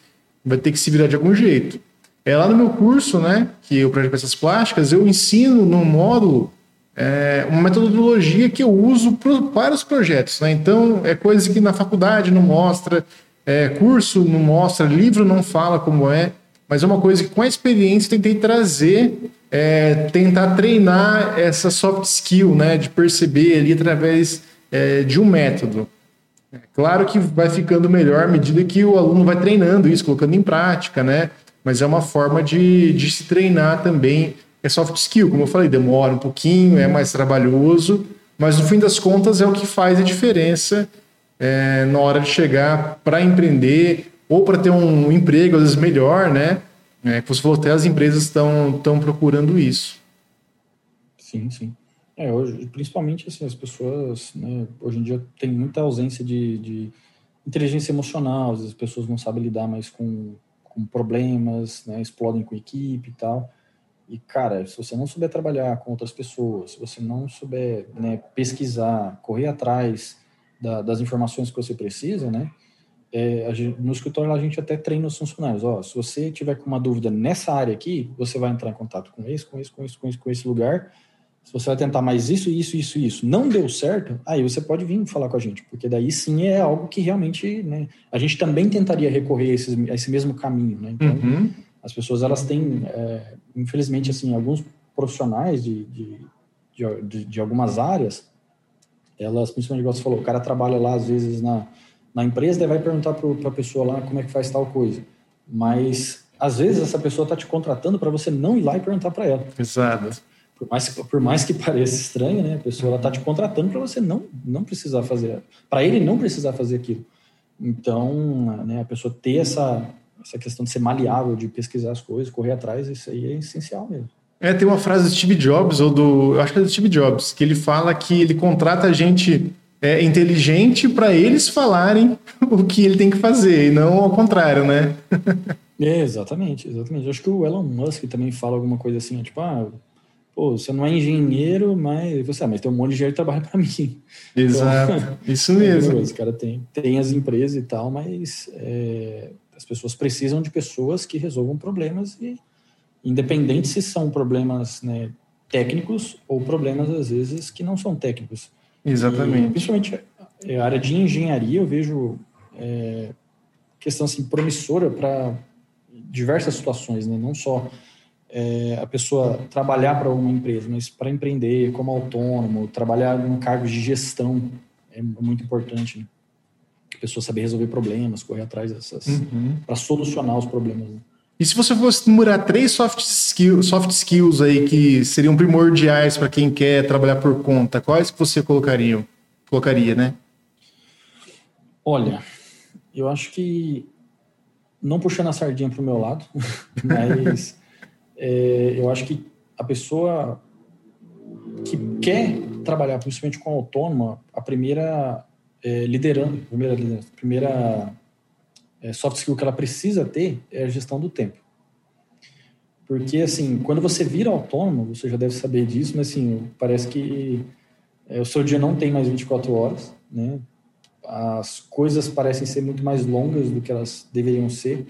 vai ter que se virar de algum jeito. É lá no meu curso, né, que eu projeto peças plásticas, eu ensino no módulo é, uma metodologia que eu uso pro, para os projetos, né? Então é coisa que na faculdade não mostra, é, curso não mostra, livro não fala como é, mas é uma coisa que com a experiência tentei trazer, é, tentar treinar essa soft skill, né, de perceber ali através é, de um método. É claro que vai ficando melhor à medida que o aluno vai treinando isso, colocando em prática, né? Mas é uma forma de, de se treinar também. É soft skill, como eu falei, demora um pouquinho, é mais trabalhoso, mas no fim das contas é o que faz a diferença é, na hora de chegar para empreender ou para ter um emprego, às vezes, melhor, né? É, como você falou, até as empresas estão procurando isso.
Sim, sim. É, hoje, principalmente assim, as pessoas, né, hoje em dia tem muita ausência de, de inteligência emocional, as pessoas não sabem lidar mais com, com problemas, né, explodem com equipe e tal. E, cara, se você não souber trabalhar com outras pessoas, se você não souber né, pesquisar, correr atrás da, das informações que você precisa, né? É, gente, no escritório a gente até treina os funcionários. Ó, se você tiver com uma dúvida nessa área aqui, você vai entrar em contato com esse, com esse, com esse, com esse, com esse lugar. Se você vai tentar mais isso, isso, isso, isso, não deu certo, aí você pode vir falar com a gente, porque daí sim é algo que realmente, né, a gente também tentaria recorrer a, a esse mesmo caminho, né? Então,
uhum.
As pessoas elas têm, é, infelizmente, assim, alguns profissionais de, de, de, de algumas áreas elas, principalmente, igual você falou, o cara trabalha lá, às vezes, na, na empresa, daí vai perguntar para a pessoa lá como é que faz tal coisa. Mas, às vezes, essa pessoa está te contratando para você não ir lá e perguntar para ela.
Exato.
Por mais, por mais que pareça estranho, né? A pessoa está te contratando para você não, não precisar fazer, para ele não precisar fazer aquilo. Então, né, a pessoa ter essa, essa questão de ser maleável, de pesquisar as coisas, correr atrás, isso aí é essencial mesmo.
É, tem uma frase do Steve Jobs, ou do. Eu acho que é do Steve Jobs, que ele fala que ele contrata gente é, inteligente para eles falarem o que ele tem que fazer, e não ao contrário, né?
é, exatamente, exatamente. Eu acho que o Elon Musk também fala alguma coisa assim, tipo, ah, pô, você não é engenheiro, mas você, ah, mas tem um monte de engenheiro que trabalha para mim.
Exato, então, isso mesmo.
Esse cara tem, tem as empresas e tal, mas é, as pessoas precisam de pessoas que resolvam problemas e independente se são problemas né, técnicos ou problemas, às vezes, que não são técnicos.
Exatamente.
E, principalmente é, a área de engenharia, eu vejo é, questão assim, promissora para diversas situações, né? não só é, a pessoa trabalhar para uma empresa, mas para empreender como autônomo, trabalhar em cargos de gestão é muito importante. Né? A pessoa saber resolver problemas, correr atrás dessas,
uhum.
para solucionar os problemas. Né?
E se você fosse numerar três soft skills, soft skills aí que seriam primordiais para quem quer trabalhar por conta, quais que você colocaria? Colocaria, né?
Olha, eu acho que não puxando a sardinha para o meu lado, mas é, eu acho que a pessoa que quer trabalhar principalmente com autônoma, a primeira é, liderando, primeira, primeira é, soft skill que ela precisa ter é a gestão do tempo. Porque, assim, quando você vira autônomo, você já deve saber disso, mas, assim, parece que é, o seu dia não tem mais 24 horas, né? As coisas parecem ser muito mais longas do que elas deveriam ser.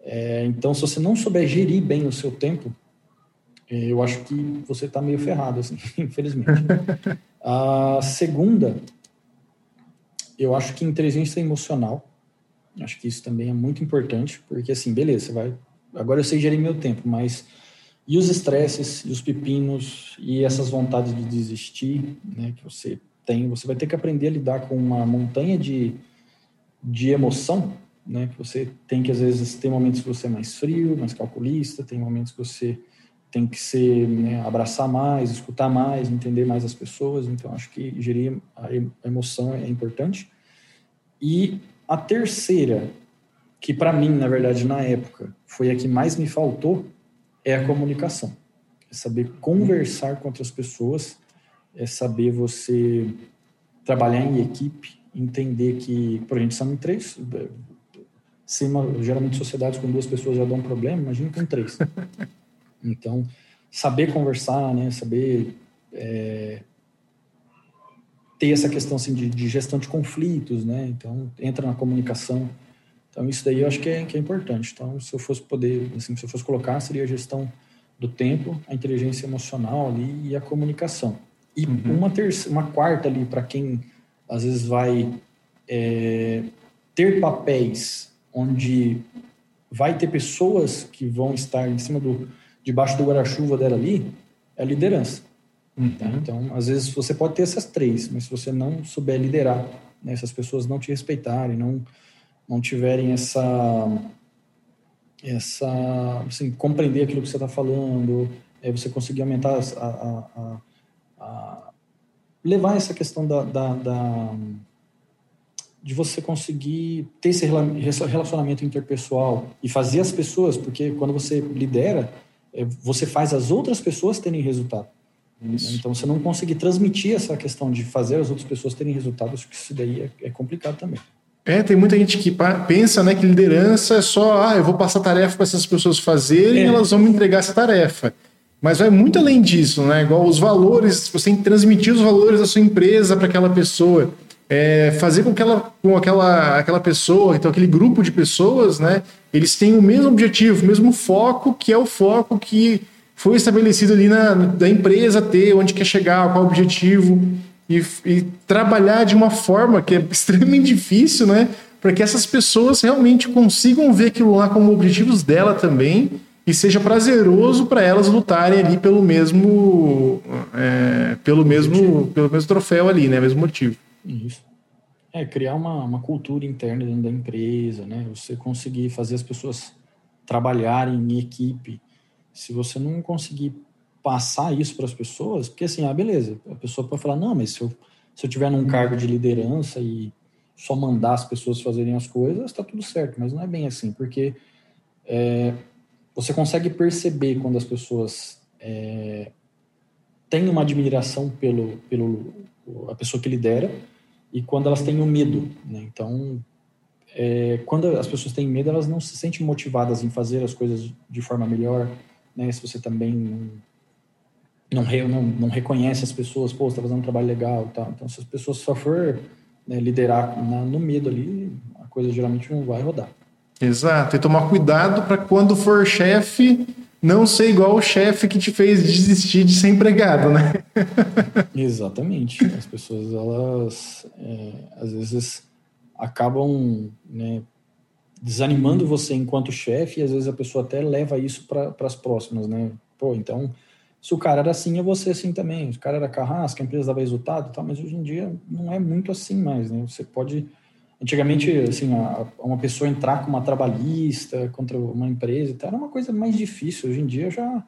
É, então, se você não souber gerir bem o seu tempo, é, eu acho que você está meio ferrado, assim, infelizmente. A segunda, eu acho que inteligência emocional. Acho que isso também é muito importante, porque assim, beleza, vai. Agora eu sei gerir meu tempo, mas e os estresses, e os pepinos, e essas vontades de desistir, né, que você tem, você vai ter que aprender a lidar com uma montanha de, de emoção, né, que você tem que às vezes ter momentos que você é mais frio, mais calculista, tem momentos que você tem que ser né, abraçar mais, escutar mais, entender mais as pessoas. Então acho que gerir a emoção é importante. E a terceira, que para mim na verdade na época foi a que mais me faltou, é a comunicação. É saber conversar com outras pessoas, é saber você trabalhar em equipe, entender que, por gente, são em três. Se uma, geralmente sociedades com duas pessoas já dão um problema, imagina com três. Então, saber conversar, né, saber é, ter essa questão assim, de, de, gestão de conflitos, né? Então, entra na comunicação. Então, isso daí eu acho que é, que é importante. Então, se eu fosse poder, assim, se eu fosse colocar, seria a gestão do tempo, a inteligência emocional ali e a comunicação. E uhum. uma, terça, uma quarta ali para quem às vezes vai é, ter papéis onde vai ter pessoas que vão estar em cima do, debaixo do guarda-chuva dela ali, é a liderança. Uhum. Tá? Então, às vezes você pode ter essas três, mas se você não souber liderar, né, essas pessoas não te respeitarem, não, não tiverem essa essa assim, compreender aquilo que você está falando, é você conseguir aumentar a, a, a, a, levar essa questão da, da, da, de você conseguir ter esse relacionamento interpessoal e fazer as pessoas, porque quando você lidera, você faz as outras pessoas terem resultado. Isso. Então, você não conseguir transmitir essa questão de fazer as outras pessoas terem resultado, acho que isso daí é, é complicado também.
É, tem muita gente que pensa né, que liderança é só, ah, eu vou passar tarefa para essas pessoas fazerem é. e elas vão me entregar essa tarefa. Mas vai muito além disso, né? Igual os valores, você tem que transmitir os valores da sua empresa para aquela pessoa. É, fazer com que ela, com aquela, aquela pessoa, então aquele grupo de pessoas, né? Eles têm o mesmo objetivo, o mesmo foco, que é o foco que foi estabelecido ali na, da empresa ter, onde quer chegar, qual o objetivo e, e trabalhar de uma forma que é extremamente difícil, né? Para que essas pessoas realmente consigam ver aquilo lá como objetivos dela também e seja prazeroso para elas lutarem ali pelo mesmo é, pelo mesmo pelo mesmo troféu ali, né? Mesmo motivo.
Isso. É criar uma, uma cultura interna dentro da empresa, né? Você conseguir fazer as pessoas trabalharem em equipe. Se você não conseguir passar isso para as pessoas, porque assim, ah, beleza, a pessoa pode falar, não, mas se eu, se eu tiver num cargo de liderança e só mandar as pessoas fazerem as coisas, está tudo certo, mas não é bem assim, porque é, você consegue perceber quando as pessoas é, têm uma admiração pelo, pelo a pessoa que lidera e quando elas têm o medo, né? Então, é, quando as pessoas têm medo, elas não se sentem motivadas em fazer as coisas de forma melhor, né? Se você também não não, não, não reconhece as pessoas, pô, você tá fazendo um trabalho legal. Então, se as pessoas só for né, liderar na, no medo ali, a coisa geralmente não vai rodar.
Exato, e tomar cuidado para quando for chefe, não ser igual o chefe que te fez desistir de ser empregado, né?
Exatamente. As pessoas, elas, é, às vezes, acabam né, desanimando você enquanto chefe e às vezes a pessoa até leva isso para as próximas, né? Pô, então se o cara era assim, vou ser assim também. Se o cara era carrasco, a empresa dava resultado, tá, mas hoje em dia não é muito assim mais, né? Você pode antigamente assim, a, uma pessoa entrar com uma trabalhista contra uma empresa, era uma coisa mais difícil. Hoje em dia já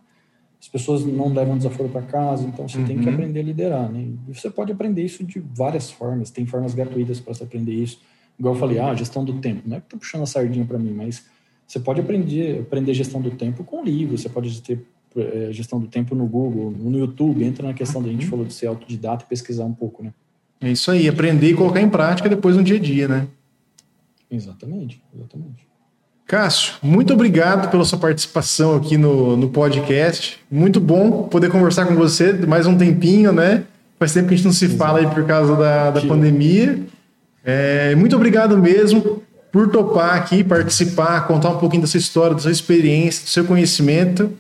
as pessoas não levam desaforo para casa, então você uhum. tem que uhum. aprender a liderar, né? E você pode aprender isso de várias formas. Tem formas gratuitas para você aprender isso. Igual eu falei, ah, gestão do tempo. Não é que tô puxando a sardinha para mim, mas você pode aprender aprender gestão do tempo com livros. Você pode ter é, gestão do tempo no Google, no YouTube, entra na questão da gente uhum. falou de ser autodidata e pesquisar um pouco, né?
É isso aí, aprender e colocar em prática depois no dia a dia, né?
Exatamente, exatamente.
Cássio, muito obrigado pela sua participação aqui no, no podcast. Muito bom poder conversar com você mais um tempinho, né? Faz tempo que a gente não se fala aí por causa da, da pandemia. É, muito obrigado mesmo. por topar aqui, participar, contar um pouquinho da sua história, da sua experiência, do seu conhecimento.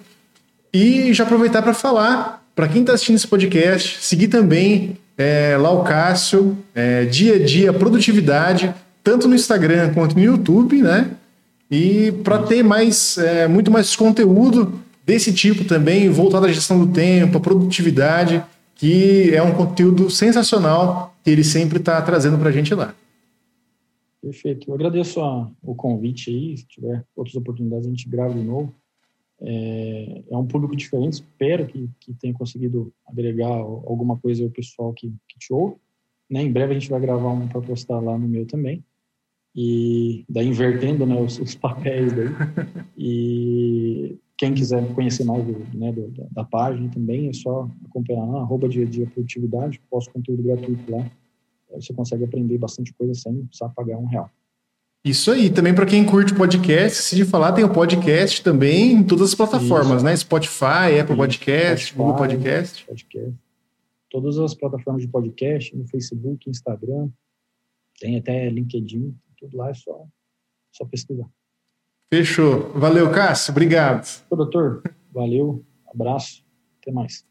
E já aproveitar para falar, para quem está assistindo esse podcast, seguir também é, lá o Cássio, é, dia a dia, produtividade, tanto no Instagram quanto no YouTube, né? E para ter mais, é, muito mais conteúdo desse tipo também, voltado à gestão do tempo, à produtividade, que é um conteúdo sensacional que ele sempre está trazendo para a gente lá.
Perfeito. Eu agradeço a, o convite aí. Se tiver outras oportunidades, a gente grava de novo. É, é um público diferente. Espero que, que tenha conseguido agregar alguma coisa ao pessoal que, que te ouve. Né? Em breve a gente vai gravar um para postar lá no meu também. E daí invertendo né, os, os papéis daí. E quem quiser conhecer mais do, né, do, da, da, página também, é só acompanhar lá, arroba dia a dia produtividade, posto conteúdo gratuito lá. Você consegue aprender bastante coisa sem precisar pagar um real.
Isso aí, também para quem curte podcast, se de falar, tem o podcast também em todas as plataformas, Isso. né? Spotify, Apple Podcast, Spotify, Google Podcast.
podcast. Todas as plataformas de podcast, no Facebook, Instagram, tem até LinkedIn, tudo lá é só, só pesquisar.
Fechou. Valeu, Cássio. Obrigado.
Ô, doutor, valeu. Abraço. Até mais.